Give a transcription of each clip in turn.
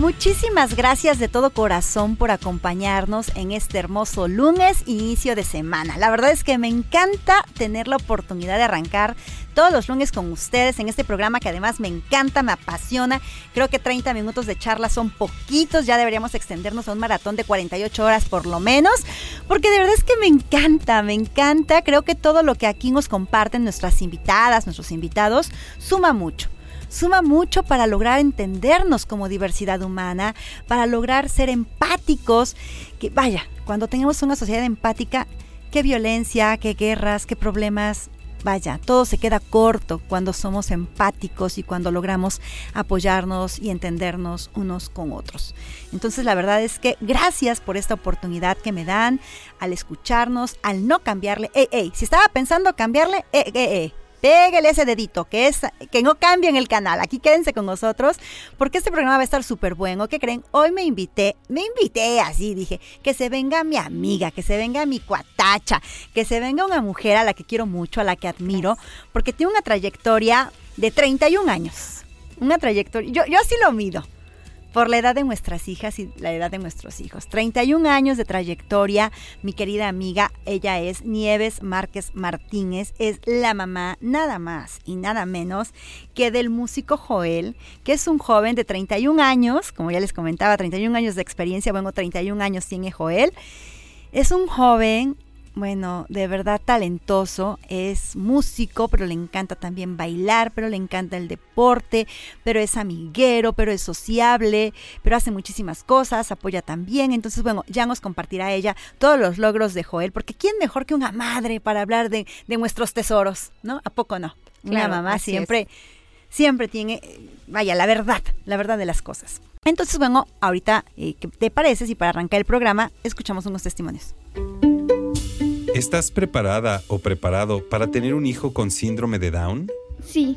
Muchísimas gracias de todo corazón por acompañarnos en este hermoso lunes, inicio de semana. La verdad es que me encanta tener la oportunidad de arrancar todos los lunes con ustedes en este programa que además me encanta, me apasiona. Creo que 30 minutos de charla son poquitos, ya deberíamos extendernos a un maratón de 48 horas por lo menos, porque de verdad es que me encanta, me encanta. Creo que todo lo que aquí nos comparten nuestras invitadas, nuestros invitados, suma mucho suma mucho para lograr entendernos como diversidad humana, para lograr ser empáticos, que vaya, cuando tenemos una sociedad empática, qué violencia, qué guerras, qué problemas vaya, todo se queda corto cuando somos empáticos y cuando logramos apoyarnos y entendernos unos con otros. Entonces la verdad es que gracias por esta oportunidad que me dan al escucharnos, al no cambiarle, ey, ey, si estaba pensando cambiarle, ey, ey, ey, Pégale ese dedito, que es que no cambien el canal. Aquí quédense con nosotros, porque este programa va a estar súper bueno. ¿Qué creen? Hoy me invité, me invité así, dije, que se venga mi amiga, que se venga mi cuatacha, que se venga una mujer a la que quiero mucho, a la que admiro, porque tiene una trayectoria de 31 años. Una trayectoria, yo, yo así lo mido por la edad de nuestras hijas y la edad de nuestros hijos. 31 años de trayectoria, mi querida amiga, ella es Nieves Márquez Martínez, es la mamá nada más y nada menos que del músico Joel, que es un joven de 31 años, como ya les comentaba, 31 años de experiencia, bueno, 31 años tiene Joel. Es un joven bueno, de verdad talentoso, es músico, pero le encanta también bailar, pero le encanta el deporte, pero es amiguero, pero es sociable, pero hace muchísimas cosas, apoya también. Entonces, bueno, ya nos compartirá ella todos los logros de Joel, porque ¿quién mejor que una madre para hablar de, nuestros tesoros? ¿No? ¿A poco no? una mamá siempre, siempre tiene, vaya, la verdad, la verdad de las cosas. Entonces, bueno, ahorita, eh, ¿qué te parece si para arrancar el programa escuchamos unos testimonios? ¿Estás preparada o preparado para tener un hijo con síndrome de Down? Sí,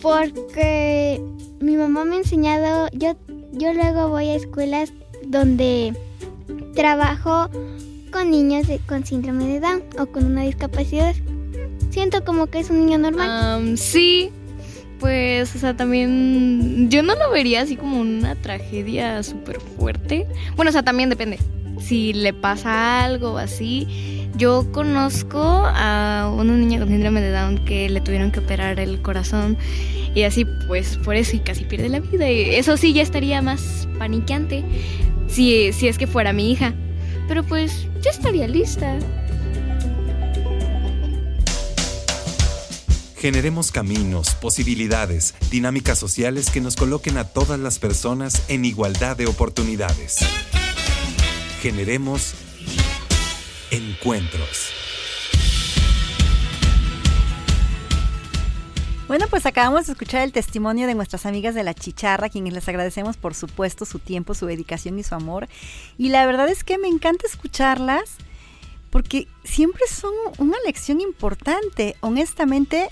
porque mi mamá me ha enseñado, yo, yo luego voy a escuelas donde trabajo con niños con síndrome de Down o con una discapacidad. Siento como que es un niño normal. sí, pues, o sea, también yo no lo vería así como una tragedia súper fuerte. Bueno, o sea, también depende. Si le pasa algo así, yo conozco a una niña con síndrome de Down que le tuvieron que operar el corazón y así pues por eso y casi pierde la vida. Y eso sí ya estaría más paniqueante si, si es que fuera mi hija. Pero pues ya estaría lista. Generemos caminos, posibilidades, dinámicas sociales que nos coloquen a todas las personas en igualdad de oportunidades. Generemos Encuentros. Bueno, pues acabamos de escuchar el testimonio de nuestras amigas de la chicharra, quienes les agradecemos por supuesto su tiempo, su dedicación y su amor. Y la verdad es que me encanta escucharlas porque siempre son una lección importante. Honestamente,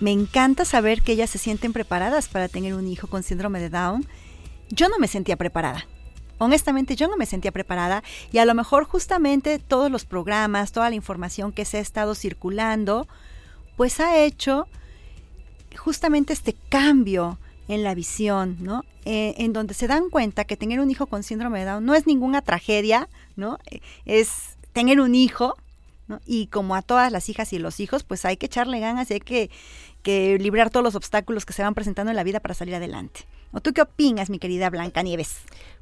me encanta saber que ellas se sienten preparadas para tener un hijo con síndrome de Down. Yo no me sentía preparada honestamente yo no me sentía preparada y a lo mejor justamente todos los programas, toda la información que se ha estado circulando, pues ha hecho justamente este cambio en la visión, ¿no? Eh, en donde se dan cuenta que tener un hijo con síndrome de Down no es ninguna tragedia, ¿no? Eh, es tener un hijo, ¿no? Y como a todas las hijas y los hijos, pues hay que echarle ganas y hay que, que librar todos los obstáculos que se van presentando en la vida para salir adelante. ¿O tú qué opinas, mi querida Blanca Nieves?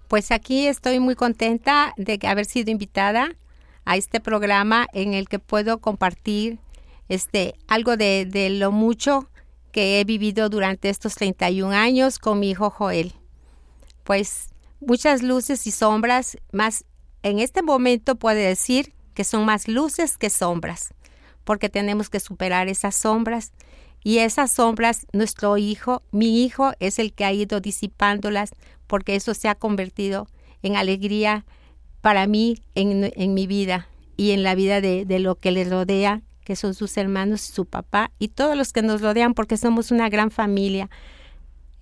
Pues aquí estoy muy contenta de haber sido invitada a este programa en el que puedo compartir este, algo de, de lo mucho que he vivido durante estos 31 años con mi hijo Joel. Pues muchas luces y sombras, más en este momento puede decir que son más luces que sombras, porque tenemos que superar esas sombras y esas sombras, nuestro hijo, mi hijo, es el que ha ido disipándolas, porque eso se ha convertido en alegría para mí en, mi vida y en la vida de, lo que le rodea, que son sus hermanos y su papá y todos los que nos rodean, porque somos una gran familia.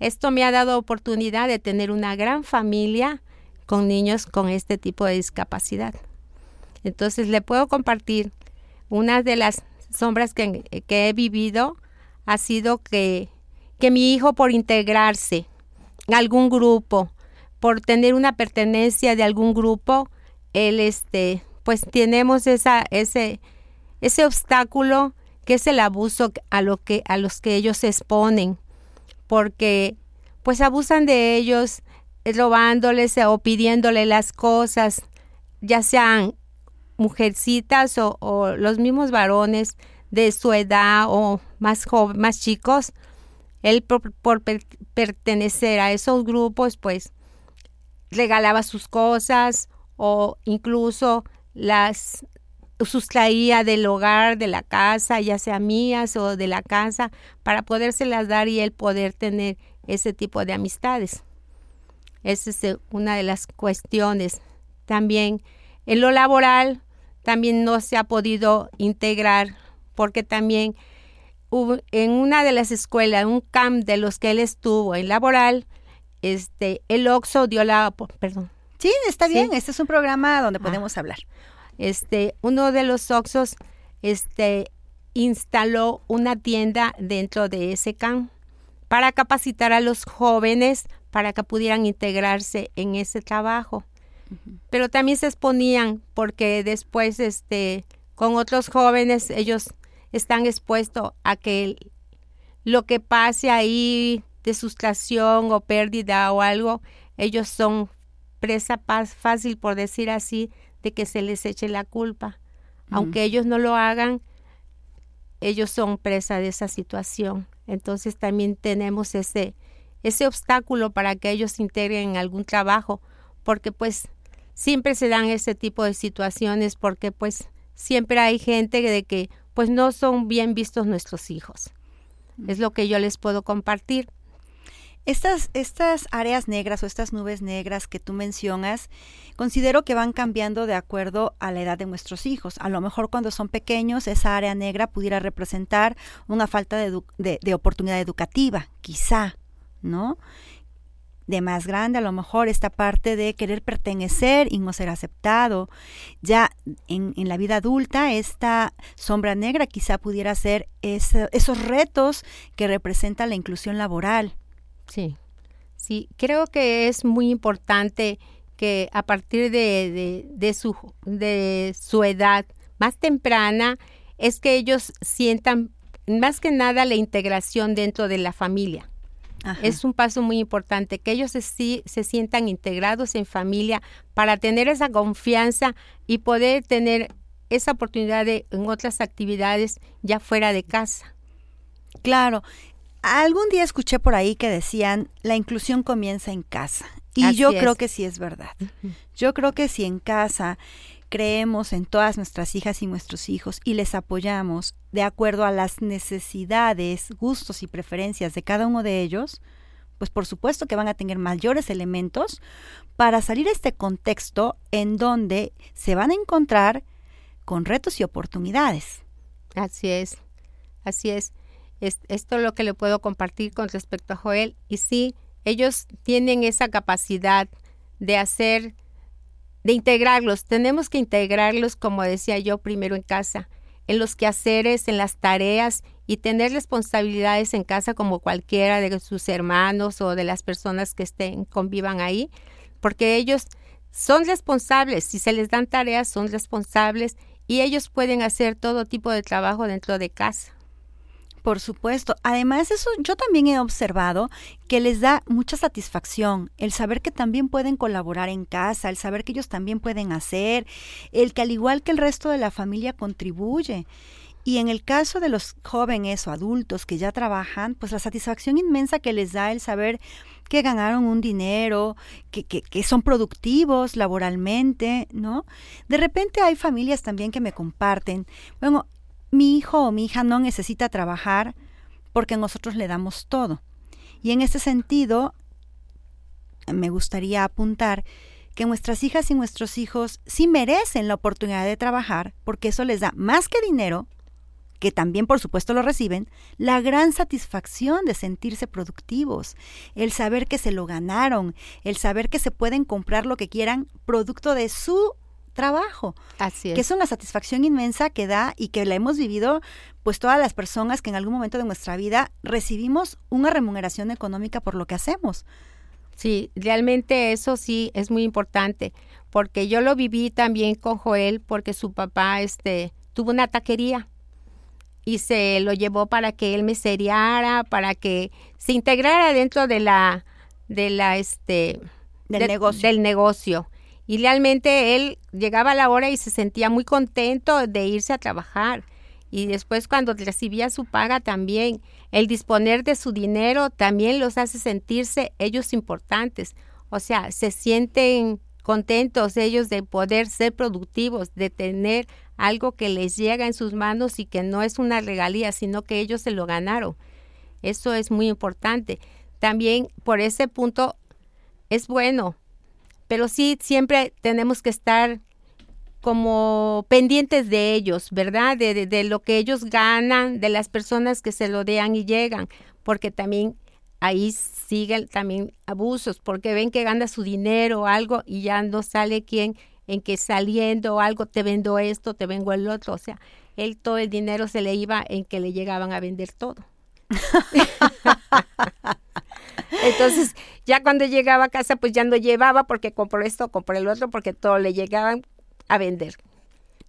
Esto me ha dado oportunidad de tener una gran familia con niños con este tipo de discapacidad. Entonces le puedo compartir una de las sombras que, que he vivido ha sido que, que mi hijo por integrarse algún grupo, por tener una pertenencia de algún grupo, él este, pues tenemos esa, ese, ese obstáculo que es el abuso a lo que, a los que ellos se exponen, porque pues abusan de ellos robándoles o pidiéndole las cosas, ya sean mujercitas o, o los mismos varones, de su edad o más joven, más chicos, él por, pertenecer a esos grupos, pues regalaba sus cosas o incluso las sustraía del hogar, de la casa, ya sea mías o de la casa, para podérselas dar y él poder tener ese tipo de amistades. Esa es eh, una de las cuestiones. También en lo laboral, también no se ha podido integrar porque también hubo, en una de las escuelas, un camp de los que él estuvo en laboral, este, el Oxo dio la, perdón. Sí, está bien, este es un programa donde ah. podemos hablar. Este, uno de los Oxos, este, instaló una tienda dentro de ese camp para capacitar a los jóvenes para que pudieran integrarse en ese trabajo. Pero también se exponían porque después, este, con otros jóvenes, ellos están expuestos a que lo que pase ahí de sustracción o pérdida o algo, ellos son presa fácil, por decir así, de que se les eche la culpa. Aunque ellos no lo hagan, ellos son presa de esa situación. Entonces también tenemos ese, ese obstáculo para que ellos se integren en algún trabajo, porque pues siempre se dan ese tipo de situaciones, porque pues siempre hay gente de que pues no son bien vistos nuestros hijos. Es lo que yo les puedo compartir. Estas, estas áreas negras o estas nubes negras que tú mencionas, considero que van cambiando de acuerdo a la edad de nuestros hijos. A lo mejor cuando son pequeños, esa área negra pudiera representar una falta de, de, de oportunidad educativa, quizá, ¿no? De más grande, a lo mejor esta parte de querer pertenecer y no ser aceptado. Ya en, en la vida adulta, esta sombra negra quizá pudiera ser esos retos que representa la inclusión laboral. Sí, sí, creo que es muy importante que a partir de, de, su, de su edad más temprana, es que ellos sientan más que nada la integración dentro de la familia es un paso muy importante, que ellos se, se sientan integrados en familia para tener esa confianza y poder tener esa oportunidad de, en otras actividades ya fuera de casa. Claro. Algún día escuché por ahí que decían, la inclusión comienza en casa. Y yo creo que sí es verdad. Yo creo que si en casa creemos en todas nuestras hijas y nuestros hijos y les apoyamos de acuerdo a las necesidades, gustos y preferencias de cada uno de ellos, pues por supuesto que van a tener mayores elementos para salir a este contexto en donde se van a encontrar con retos y oportunidades. Así es, así es. es esto es lo que le puedo compartir con respecto a Joel. Y sí, ellos tienen esa capacidad de hacer de integrarlos. Tenemos que integrarlos, como decía yo, primero en casa, en los quehaceres, en las tareas y tener responsabilidades en casa como cualquiera de sus hermanos o de las personas que estén, convivan ahí, porque ellos son responsables, si se les dan tareas, son responsables y ellos pueden hacer todo tipo de trabajo dentro de casa. Por supuesto. Además, eso yo también he observado que les da mucha satisfacción el saber que también pueden colaborar en casa, el saber que ellos también pueden hacer, el que al igual que el resto de la familia contribuye. Y en el caso de los jóvenes o adultos que ya trabajan, pues la satisfacción inmensa que les da el saber que ganaron un dinero, que, que, son productivos laboralmente, ¿no? De repente hay familias también que me comparten, bueno, mi hijo o mi hija no necesita trabajar porque nosotros le damos todo. Y en ese sentido, me gustaría apuntar que nuestras hijas y nuestros hijos sí merecen la oportunidad de trabajar porque eso les da más que dinero, que también por supuesto lo reciben, la gran satisfacción de sentirse productivos, el saber que se lo ganaron, el saber que se pueden comprar lo que quieran producto de su trabajo. Así es. Que es una satisfacción inmensa que da y que la hemos vivido pues todas las personas que en algún momento de nuestra vida recibimos una remuneración económica por lo que hacemos. Sí, realmente eso sí es muy importante, porque yo lo viví también con Joel porque su papá este tuvo una taquería y se lo llevó para que él me seriara, para que se integrara dentro de la de la este del de, negocio. Del negocio. Y realmente él llegaba a la hora y se sentía muy contento de irse a trabajar. Y después cuando recibía su paga también, el disponer de su dinero también los hace sentirse ellos importantes. O sea, se sienten contentos ellos de poder ser productivos, de tener algo que les llega en sus manos y que no es una regalía, sino que ellos se lo ganaron. Eso es muy importante. También por ese punto es bueno, pero sí siempre tenemos que estar como pendientes de ellos, ¿verdad? De, de, lo que ellos ganan, de las personas que se lo dean y llegan, porque también ahí siguen también abusos, porque ven que gana su dinero o algo y ya no sale quien en que saliendo algo te vendo esto, te vengo el otro, o sea, él todo el dinero se le iba en que le llegaban a vender todo. Entonces, ya cuando llegaba a casa, pues ya no llevaba porque compró esto, compró el otro, porque todo le llegaban a vender.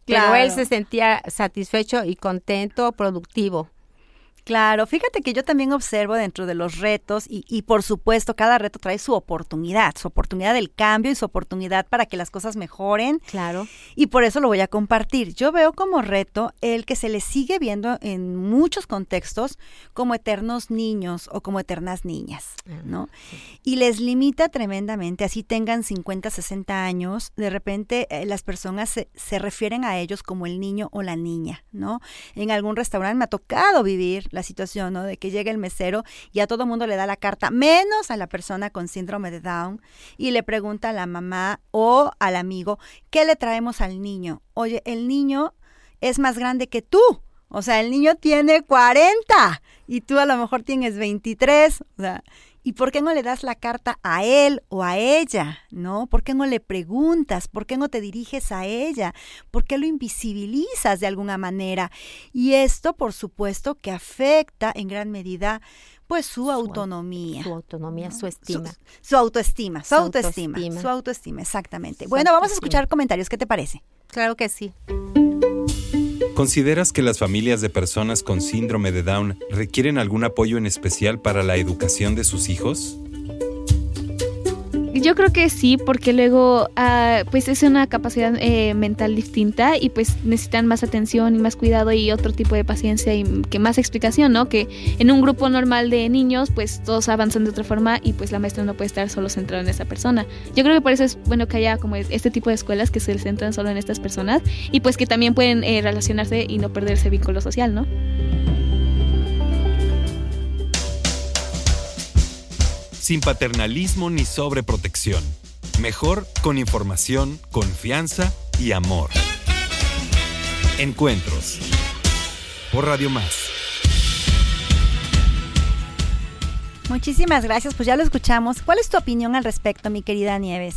Claro. Pero él se sentía satisfecho y contento, productivo. Claro, fíjate que yo también observo dentro de los retos y, y, por supuesto cada reto trae su oportunidad, su oportunidad del cambio y su oportunidad para que las cosas mejoren. Claro. Y por eso lo voy a compartir. Yo veo como reto el que se le sigue viendo en muchos contextos como eternos niños o como eternas niñas, ¿no? Y les limita tremendamente, así tengan 50, 60 años, de repente eh, las personas se, se refieren a ellos como el niño o la niña, ¿no? En algún restaurante me ha tocado vivir la situación, ¿no? De que llega el mesero y a todo mundo le da la carta, menos a la persona con síndrome de Down, y le pregunta a la mamá o al amigo, ¿qué le traemos al niño? Oye, el niño es más grande que tú. O sea, el niño tiene 40 y tú a lo mejor tienes 23. O sea, ¿Y por qué no le das la carta a él o a ella? ¿No? ¿Por qué no le preguntas? ¿Por qué no te diriges a ella? ¿Por qué lo invisibilizas de alguna manera? Y esto, por supuesto, que afecta en gran medida pues su, autonomía. Su autonomía, ¿no? su estima. Su, su autoestima, su, su autoestima, autoestima, Su autoestima, exactamente. Bueno, vamos a escuchar comentarios. ¿Qué te parece? Claro que sí. ¿Consideras que las familias de personas con síndrome de Down requieren algún apoyo en especial para la educación de sus hijos? Yo creo que sí, porque luego uh, pues es una capacidad eh, mental distinta y pues necesitan más atención y más cuidado y otro tipo de paciencia y que más explicación, ¿no? Que en un grupo normal de niños pues todos avanzan de otra forma y pues la maestra no puede estar solo centrada en esa persona. Yo creo que por eso es bueno que haya como este tipo de escuelas que se centran solo en estas personas y pues que también pueden eh, relacionarse y no perder ese vínculo social, ¿no? Sin paternalismo ni sobreprotección. Mejor con información, confianza y amor. Encuentros. Por Radio Más. Muchísimas gracias, pues ya lo escuchamos. ¿Cuál es tu opinión al respecto, mi querida Nieves?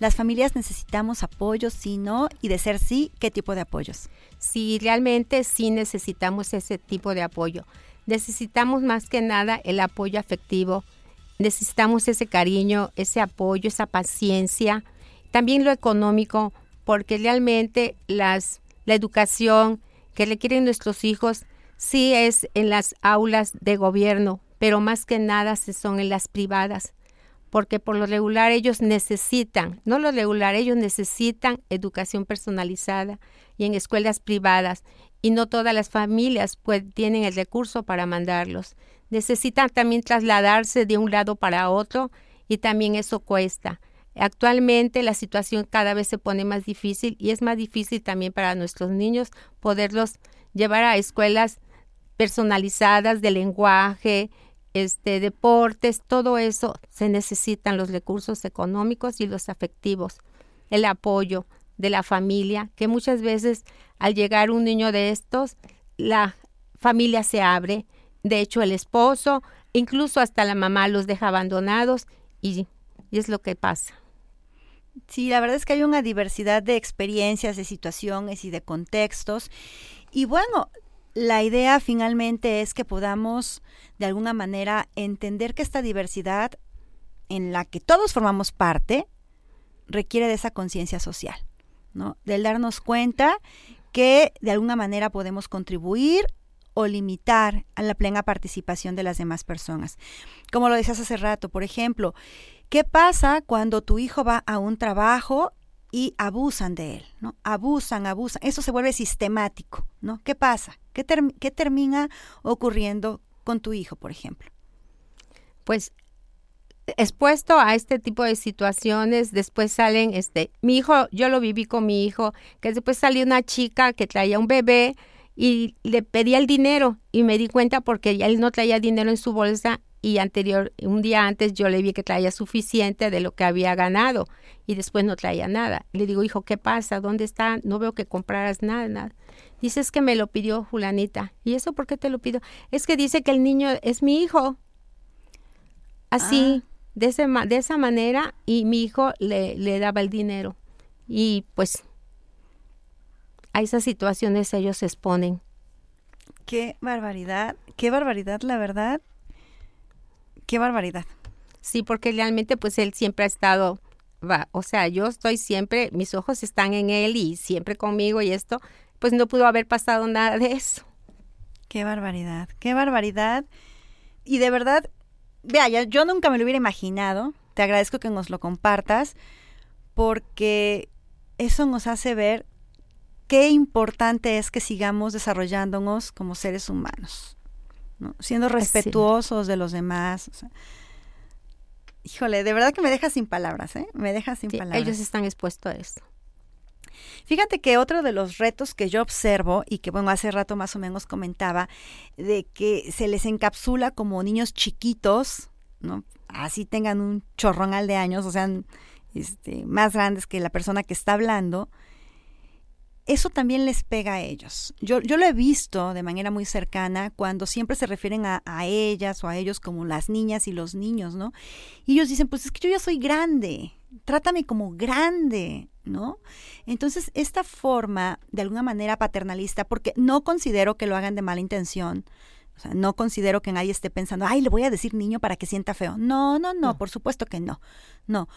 ¿Las familias necesitamos apoyos, sí, no? Y de ser sí, ¿qué tipo de apoyos? Sí, realmente sí necesitamos ese tipo de apoyo. Necesitamos más que nada el apoyo afectivo, necesitamos ese cariño, ese apoyo, esa paciencia, también lo económico, porque realmente las, la educación que requieren nuestros hijos sí es en las aulas de gobierno, pero más que nada son en las privadas, porque por lo regular ellos necesitan, no lo regular, ellos necesitan educación personalizada y en escuelas privadas. y no todas las familias pues, tienen el recurso para mandarlos. Necesitan también trasladarse de un lado para otro y también eso cuesta. Actualmente la situación cada vez se pone más difícil y es más difícil también para nuestros niños poderlos llevar a escuelas personalizadas de lenguaje, este, deportes, todo eso se necesitan los recursos económicos y los afectivos, el apoyo de la familia, que muchas veces al llegar un niño de estos, la familia se abre, de hecho el esposo, incluso hasta la mamá los deja abandonados y, es lo que pasa. Sí, la verdad es que hay una diversidad de experiencias, de situaciones y de contextos. Y bueno, la idea finalmente es que podamos de alguna manera entender que esta diversidad en la que todos formamos parte requiere de esa conciencia social, ¿no? Del darnos cuenta que de alguna manera podemos contribuir o limitar a la plena participación de las demás personas. Como lo decías hace rato, por ejemplo, ¿qué pasa cuando tu hijo va a un trabajo y abusan de él, ¿no? Abusan, abusan. Eso se vuelve sistemático, ¿no? ¿Qué pasa? ¿Qué, qué termina ocurriendo con tu hijo, por ejemplo? Pues expuesto a este tipo de situaciones, después salen, este, mi hijo, yo lo viví con mi hijo, que después salió una chica que traía un bebé y le pedía el dinero y me di cuenta porque ya él no traía dinero en su bolsa y anterior, un día antes yo le vi que traía suficiente de lo que había ganado y después no traía nada. Le digo, hijo, ¿qué pasa? ¿Dónde está? No veo que compraras nada, nada. Dice, es que me lo pidió Julanita. ¿Y eso por qué te lo pido? Es que dice que el niño es mi hijo. Así, ah. de, ese, de esa manera, y mi hijo le, le daba el dinero. Y pues a esas situaciones ellos se exponen. Qué barbaridad, qué barbaridad, la verdad. Qué barbaridad. Sí, porque realmente pues él siempre ha estado, va, o sea, yo estoy siempre, mis ojos están en él y siempre conmigo y esto, pues no pudo haber pasado nada de eso. Qué barbaridad, qué barbaridad. Y de verdad, vea, yo nunca me lo hubiera imaginado. Te agradezco que nos lo compartas porque eso nos hace ver qué importante es que sigamos desarrollándonos como seres humanos siendo respetuosos de los demás. híjole, de verdad que me deja sin palabras, ¿eh? Me deja sin palabras. Ellos están expuestos a esto. Fíjate que otro de los retos que yo observo y que bueno, hace rato más o menos comentaba, de que se les encapsula como niños chiquitos, ¿no? Así tengan un chorronal de años, o sean este, más grandes que la persona que está hablando, eso también les pega a ellos. Yo, yo lo he visto de manera muy cercana cuando siempre se refieren a, a, ellas o a ellos como las niñas y los niños, ¿no? Y ellos dicen, pues es que yo ya soy grande, trátame como grande, ¿no? Entonces, esta forma, de alguna manera paternalista, porque no considero que lo hagan de mala intención, o sea, no considero que nadie esté pensando, ay, le voy a decir niño para que sienta feo. No, no, no, no. por supuesto que no, no.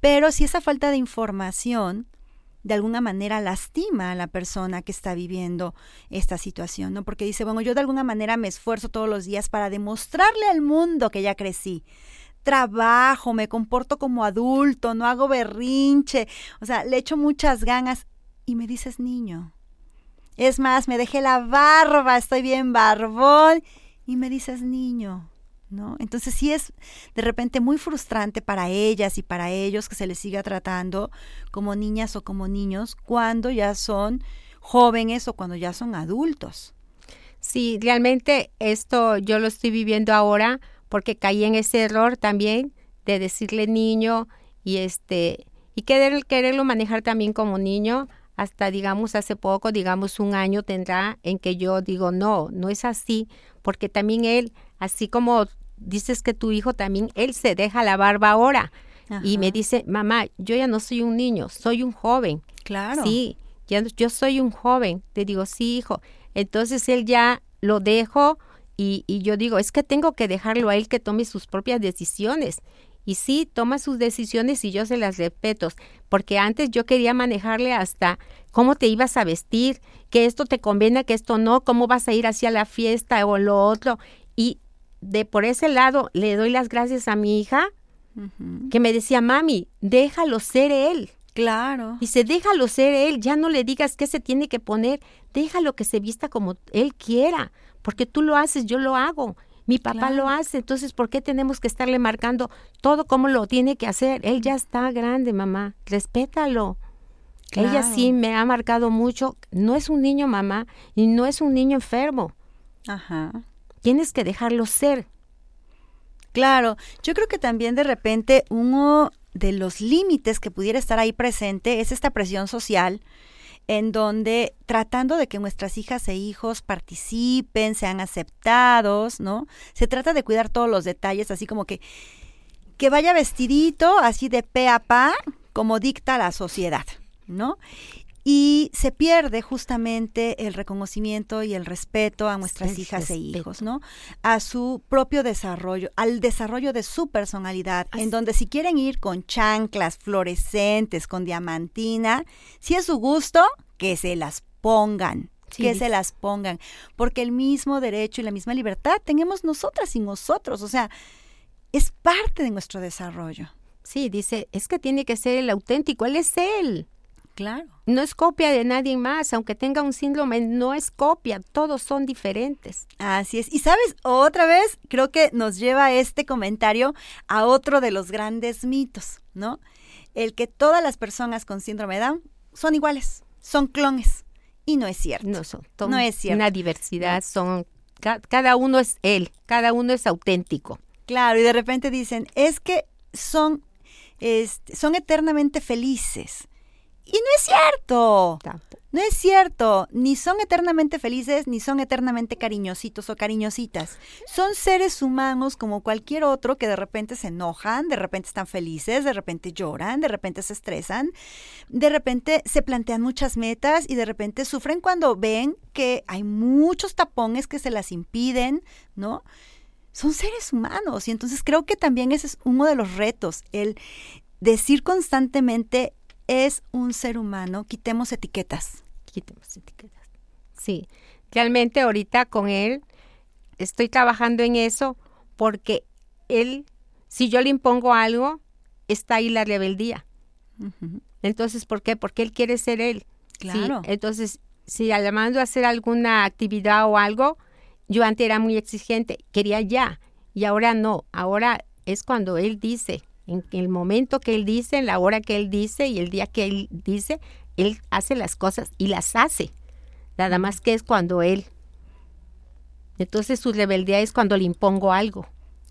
Pero si esa falta de información de alguna manera lastima a la persona que está viviendo esta situación, ¿no? Porque dice, bueno, yo de alguna manera me esfuerzo todos los días para demostrarle al mundo que ya crecí. Trabajo, me comporto como adulto, no hago berrinche, o sea, le echo muchas ganas y me dices niño. Es más, me dejé la barba, estoy bien barbón y me dices niño. ¿No? Entonces sí es de repente muy frustrante para ellas y para ellos que se les siga tratando como niñas o como niños cuando ya son jóvenes o cuando ya son adultos. Sí, realmente esto yo lo estoy viviendo ahora porque caí en ese error también de decirle niño y este y querer, quererlo manejar también como niño hasta digamos hace poco, digamos un año tendrá en que yo digo no, no es así, porque también él, así como dices que tu hijo también, él se deja la barba ahora. Y me dice, mamá, yo ya no soy un niño, soy un joven. Claro. Sí, ya, yo soy un joven. Te digo, sí, hijo. Entonces él ya lo dejo y, y yo digo, es que tengo que dejarlo a él que tome sus propias decisiones. Y sí, toma sus decisiones y yo se las respeto, porque antes yo quería manejarle hasta cómo te ibas a vestir, que esto te conviene, que esto no, cómo vas a ir hacia la fiesta o lo otro. Y de por ese lado le doy las gracias a mi hija que me decía, mami, déjalo ser él. Claro. Dice, déjalo ser él, ya no le digas qué se tiene que poner, déjalo que se vista como él quiera, porque tú lo haces, yo lo hago. Mi papá Claro. lo hace, entonces ¿por qué tenemos que estarle marcando todo como lo tiene que hacer? Él ya está grande, mamá, respétalo. Ella sí me ha marcado mucho, no es un niño, mamá, y no es un niño enfermo. Ajá. Tienes que dejarlo ser. Claro, yo creo que también de repente uno de los límites que pudiera estar ahí presente es esta presión social en donde tratando de que nuestras hijas e hijos participen, sean aceptados, ¿no? Se trata de cuidar todos los detalles, así como que que vaya vestidito así de pe a pa, como dicta la sociedad, ¿no? Y se pierde justamente el reconocimiento y el respeto a nuestras El hijas e hijos, ¿no? A su propio desarrollo, al desarrollo de su personalidad, Así- en donde si quieren ir con chanclas fluorescentes, con diamantina, si es su gusto, que se las pongan. Sí, que se las pongan, porque el mismo derecho y la misma libertad tenemos nosotras y nosotros, o sea, es parte de nuestro desarrollo. Sí, dice, es que tiene que ser el auténtico, él es él. Claro. No es copia de nadie más, aunque tenga un síndrome, no es copia, todos son diferentes. Así es. Y sabes, otra vez creo que nos lleva este comentario a otro de los grandes mitos, ¿no? El que todas las personas con síndrome de Down son iguales, son clones. Y no es cierto. No son, son No es cierto. una diversidad, son ca- cada uno es él, cada uno es auténtico. Claro, y de repente dicen, es que son, este, son eternamente felices. Y no es cierto. No es cierto, ni son eternamente felices, ni son eternamente cariñositos o cariñositas. Son seres humanos como cualquier otro que de repente se enojan, de repente están felices, de repente lloran, de repente se estresan, de repente se plantean muchas metas y de repente sufren cuando ven que hay muchos tapones que se las impiden, ¿no? Son seres humanos y entonces creo que también ese es uno de los retos, el decir constantemente es un ser humano, quitemos etiquetas. Quitemos etiquetas. Sí, realmente ahorita con él estoy trabajando en eso porque él, si yo le impongo algo, está ahí la rebeldía. Entonces, ¿por qué? Porque él quiere ser él. Sí, Claro. entonces, si le mando a hacer alguna actividad o algo, yo antes era muy exigente, quería ya, y ahora no, ahora es cuando él dice, en el momento que él dice, en la hora que él dice y el día que él dice, él hace las cosas y las hace. Nada más que es cuando él. Entonces su rebeldía es cuando le impongo algo.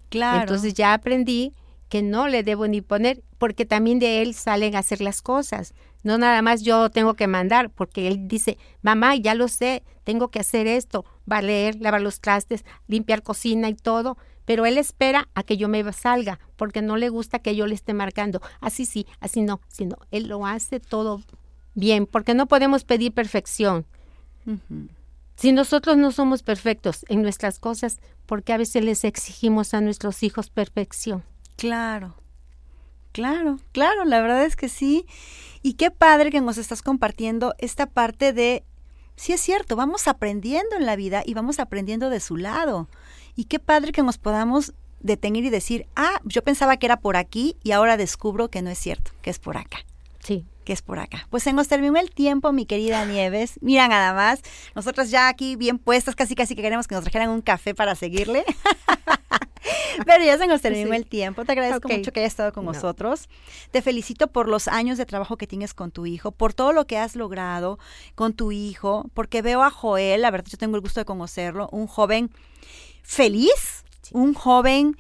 Claro. Entonces ya aprendí que no le debo ni poner, porque también de él salen a hacer las cosas. No nada más yo tengo que mandar, porque él dice, mamá, ya lo sé, tengo que hacer esto, barrer, lavar los trastes, limpiar cocina y todo, pero él espera a que yo me salga, porque no le gusta que yo le esté marcando, así sí, así no, sino él lo hace todo bien, porque no podemos pedir perfección. Si nosotros no somos perfectos en nuestras cosas, ¿por qué a veces les exigimos a nuestros hijos perfección? Claro. Claro, claro, la verdad es que sí. Y qué padre que nos estás compartiendo esta parte de, sí es cierto, vamos aprendiendo en la vida y vamos aprendiendo de su lado. Y qué padre que nos podamos detener y decir, ah, yo pensaba que era por aquí y ahora descubro que no es cierto, que es por acá. Sí. que es por acá. Pues se nos terminó el tiempo, mi querida Nieves. Mira nada más, nosotras ya aquí bien puestas, casi casi que queremos que nos trajeran un café para seguirle. Pero ya se nos terminó Sí. el tiempo. Te agradezco mucho que hayas estado con No. nosotros. Te felicito por los años de trabajo que tienes con tu hijo, por todo lo que has logrado con tu hijo, porque veo a Joel, la verdad yo tengo el gusto de conocerlo, un joven feliz, un joven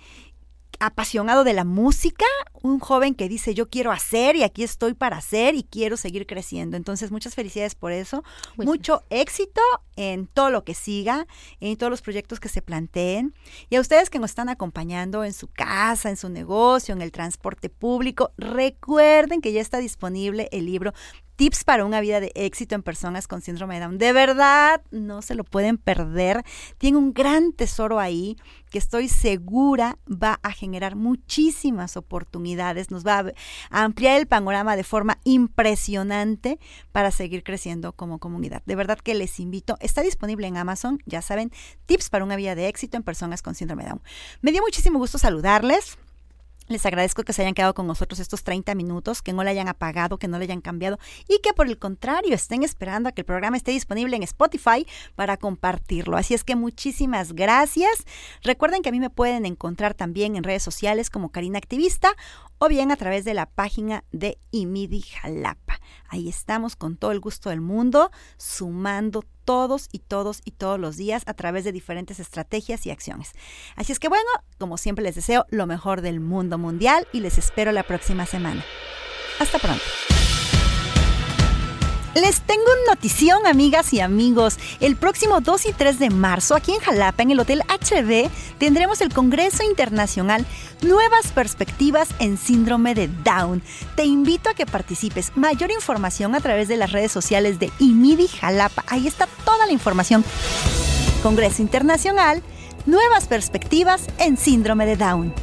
apasionado de la música, un joven que dice yo quiero hacer y aquí estoy para hacer y quiero seguir creciendo. Entonces muchas felicidades por eso, Muchas mucho éxito en todo lo que siga, en todos los proyectos que se planteen. Y a ustedes que nos están acompañando en su casa, en su negocio, en el transporte público, recuerden que ya está disponible el libro Tips para una vida de éxito en personas con síndrome de Down. De verdad, no se lo pueden perder. Tiene un gran tesoro ahí que estoy segura va a generar muchísimas oportunidades, nos va a ampliar el panorama de forma impresionante para seguir creciendo como comunidad. De verdad que les invito, está disponible en Amazon, ya saben, tips para una vida de éxito en personas con síndrome de Down. Me dio muchísimo gusto saludarles. Les agradezco que se hayan quedado con nosotros estos 30 minutos, que no le hayan apagado, que no le hayan cambiado y que por el contrario estén esperando a que el programa esté disponible en Spotify para compartirlo. Así es que muchísimas gracias. Recuerden que a mí me pueden encontrar también en redes sociales como Karina Activista o bien a través de la página de Imidi Jalapa. Ahí estamos con todo el gusto del mundo, sumando todos y todos y todos los días a través de diferentes estrategias y acciones. Así es que bueno, como siempre les deseo lo mejor del mundo mundial y les espero la próxima semana. Hasta pronto. Les tengo notición, amigas y amigos. El próximo 2 y 3 de marzo, aquí en Jalapa, en el Hotel HB, tendremos el Congreso Internacional Nuevas Perspectivas en Síndrome de Down. Te invito a que participes. Mayor información a través de las redes sociales de IMIDI Jalapa. Ahí está toda la información. Congreso Internacional Nuevas Perspectivas en Síndrome de Down.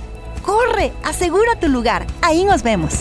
Corre, asegura tu lugar. Ahí nos vemos.